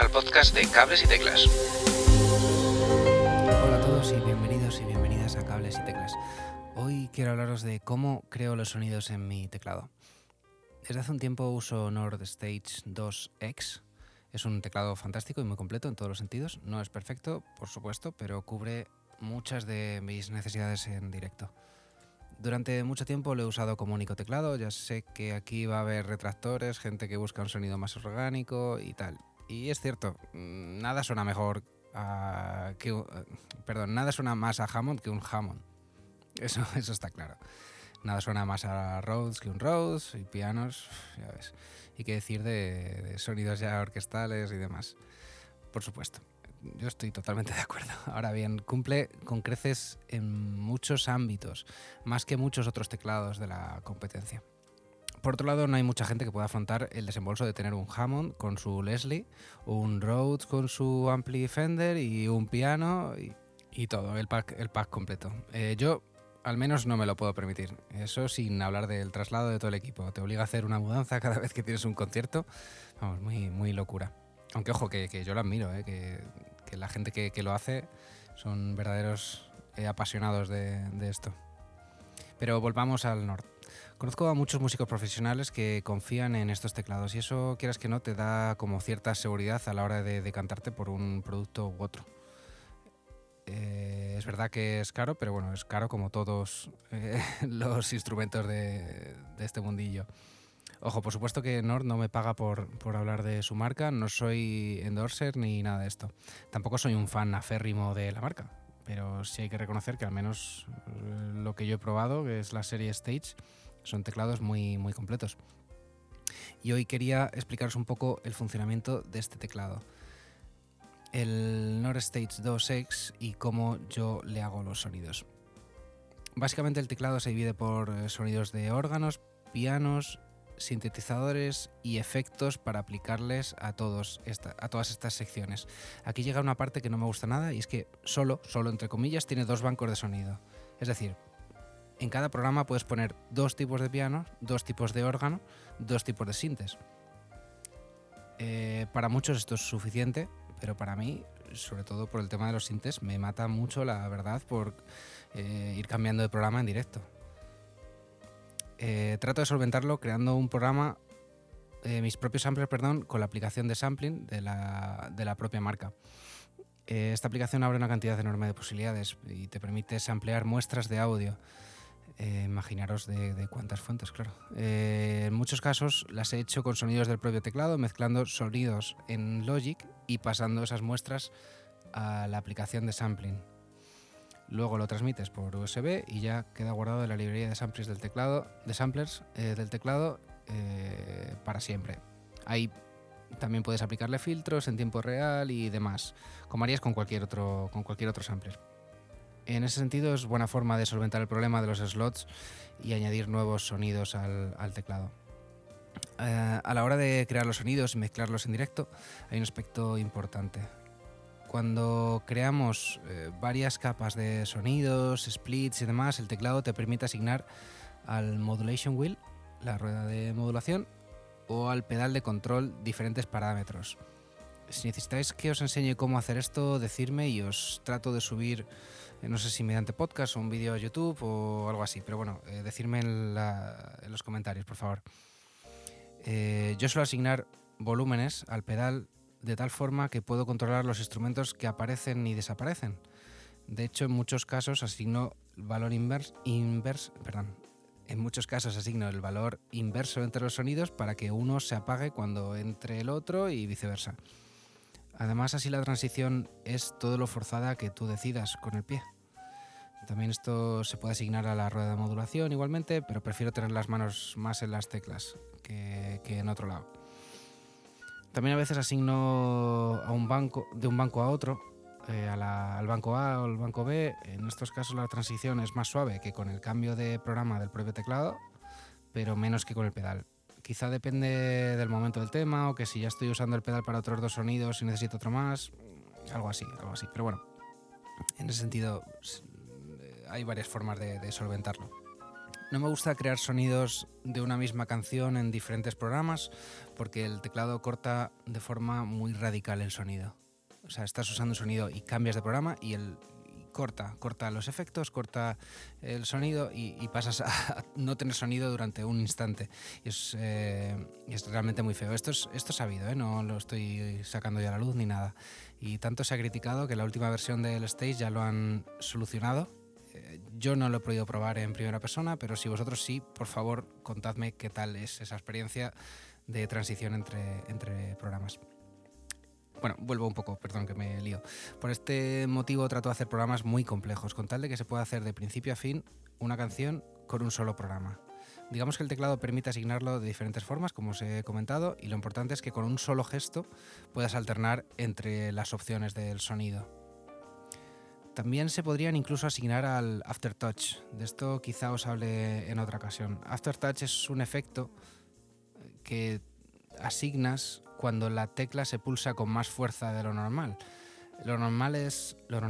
Al podcast de Cables y Teclas. Hola a todos y bienvenidos y bienvenidas a Cables y Teclas. Hoy quiero hablaros de cómo creo los sonidos en mi teclado. Desde hace un tiempo uso Nord Stage 2X. Es un teclado fantástico y muy completo en todos los sentidos. No es perfecto, por supuesto, pero cubre muchas de mis necesidades en directo. Durante mucho tiempo lo he usado como único teclado, ya sé que aquí va a haber retractores, gente que busca un sonido más orgánico y tal. Y es cierto, nada suena mejor a, que, perdón, nada suena más a Hammond que un Hammond. Eso, eso está claro. Nada suena más a Rhodes que un Rhodes y pianos, ya ves. Y qué decir de, de sonidos ya orquestales y demás. Por supuesto yo estoy totalmente de acuerdo. Ahora bien, cumple con creces en muchos ámbitos, más que muchos otros teclados de la competencia. Por otro lado, no hay mucha gente que pueda afrontar el desembolso de tener un Hammond con su Leslie, un Rhodes con su Ampli Fender y un piano y, todo, el pack, completo. Eh, yo al menos no me lo puedo permitir. Eso sin hablar del traslado de todo el equipo. Te obliga a hacer una mudanza cada vez que tienes un concierto. Vamos, muy, muy locura. Aunque ojo, que, que yo lo admiro, ¿eh? que la gente que, lo hace son verdaderos eh, apasionados de, esto. Pero volvamos al norte. Conozco a muchos músicos profesionales que confían en estos teclados y eso, quieras que no, te da como cierta seguridad a la hora de, cantarte por un producto u otro. Eh, es verdad que es caro, pero bueno, es caro como todos eh, los instrumentos de, este mundillo. Ojo, por supuesto que Nord no me paga por, hablar de su marca, no soy endorser ni nada de esto. Tampoco soy un fan aférrimo de la marca, pero sí hay que reconocer que al menos eh, lo que yo he probado, que es la serie Stage, son teclados muy, muy completos. Y hoy quería explicaros un poco el funcionamiento de este teclado. El Nord Stage 2X y cómo yo le hago los sonidos. Básicamente el teclado se divide por eh, sonidos de órganos, pianos, sintetizadores y efectos para aplicarles a, todas estas secciones. Aquí llega una parte que no me gusta nada y es que solo, solo entre comillas, tiene dos bancos de sonido. Es decir, en cada programa puedes poner dos tipos de piano, dos tipos de órgano, dos tipos de sintes. Eh, para muchos esto es suficiente, pero para mí, sobre todo por el tema de los sintes, me mata mucho la verdad por eh, ir cambiando de programa en directo. Eh, trato de solventarlo creando un programa, eh, mis propios samplers, perdón, con la aplicación de sampling de la, propia marca. Eh, esta aplicación abre una cantidad enorme de posibilidades y te permite samplear muestras de audio. imaginaros de, cuántas fuentes, claro. en muchos casos las he hecho con sonidos del propio teclado, mezclando sonidos en Logic y pasando esas muestras a la aplicación de sampling. Luego lo transmites por USB y ya queda guardado en la librería de samplers del teclado, de samplers eh, del teclado eh, para siempre. Ahí también puedes aplicarle filtros en tiempo real y demás, como harías con cualquier otro, con cualquier otro sampler. En ese sentido es buena forma de solventar el problema de los slots y añadir nuevos sonidos al, teclado. Eh, a la hora de crear los sonidos y mezclarlos en directo hay un aspecto importante cuando creamos eh, varias capas de sonidos, splits y demás, el teclado te permite asignar al modulation wheel, la rueda de modulación, o al pedal de control diferentes parámetros. Si necesitáis que os enseñe cómo hacer esto, decirme y os trato de subir, eh, no sé si mediante podcast o un vídeo a YouTube o algo así, pero bueno, eh, decirme en, los comentarios, por favor. yo suelo asignar volúmenes al pedal de tal forma que puedo controlar los instrumentos que aparecen y desaparecen. De hecho, en muchos casos asigno el valor inverso, perdón, en muchos casos asigno el valor inverso entre los sonidos para que uno se apague cuando entre el otro y viceversa. Además, así la transición es todo lo forzada que tú decidas con el pie. También esto se puede asignar a la rueda de modulación igualmente, pero prefiero tener las manos más en las teclas que en otro lado. También a veces asigno a un banco, de un banco a otro, eh, al banco A o al banco B. En estos casos la transición es más suave que con el cambio de programa del propio teclado, pero menos que con el pedal. Quizá depende del momento del tema o que si ya estoy usando el pedal para otros dos sonidos y necesito otro más, algo así, algo así. Pero bueno, en ese sentido hay varias formas de solventarlo. No me gusta crear sonidos de una misma canción en diferentes programas porque el teclado corta de forma muy radical el sonido. O sea, estás usando un sonido y cambias de programa y el y corta, corta los efectos, corta el sonido y, y pasas a no tener sonido durante un instante. Y es, eh, es realmente muy feo. Esto es, esto es sabido, ¿eh? no lo estoy sacando ya a la luz ni nada. Y tanto se ha criticado que la última versión del Stage ya lo han solucionado yo no lo he podido probar en primera persona, pero si vosotros sí, por favor, contadme qué tal es esa experiencia de transición entre, entre programas. Bueno, vuelvo un poco, perdón que me lío. Por este motivo trato de hacer programas muy complejos, con tal de que se pueda hacer de principio a fin una canción con un solo programa. Digamos que el teclado permite asignarlo de diferentes formas, como os he comentado, y lo importante es que con un solo gesto puedas alternar entre las opciones del sonido. También se podrían incluso asignar al Aftertouch. De esto quizá os hable en otra ocasión. Aftertouch es un efecto que asignas cuando la tecla se pulsa con más fuerza de lo normal. Lo normal es, lo